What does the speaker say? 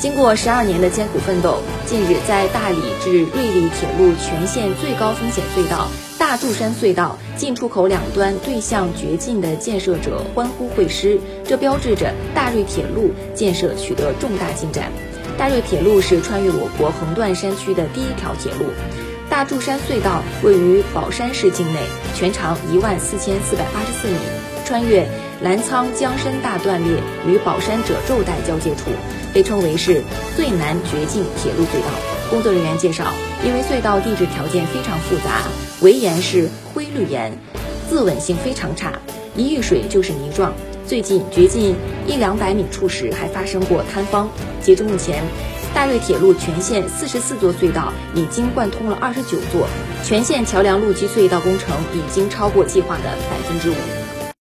经过十二年的艰苦奋斗，近日在大理至瑞丽铁路全线最高风险隧道大柱山隧道进出口两端对向绝境的建设者欢呼会师，这标志着大瑞铁路建设取得重大进展。大瑞铁路是穿越我国横断山区的第一条铁路。大柱山隧道位于保山市境内，全长一万四千四百八十四米，穿越澜沧江深大断裂与宝山褶皱带交界处。被称为是最难掘进铁路隧道。工作人员介绍，因为隧道地质条件非常复杂，围岩是灰绿岩，自稳性非常差，一遇水就是泥状。最近掘进一两百米处时，还发生过坍方。截至目前，大瑞铁路全线四十四座隧道已经贯通了二十九座，全线桥梁路基隧道工程已经超过计划的百分之五。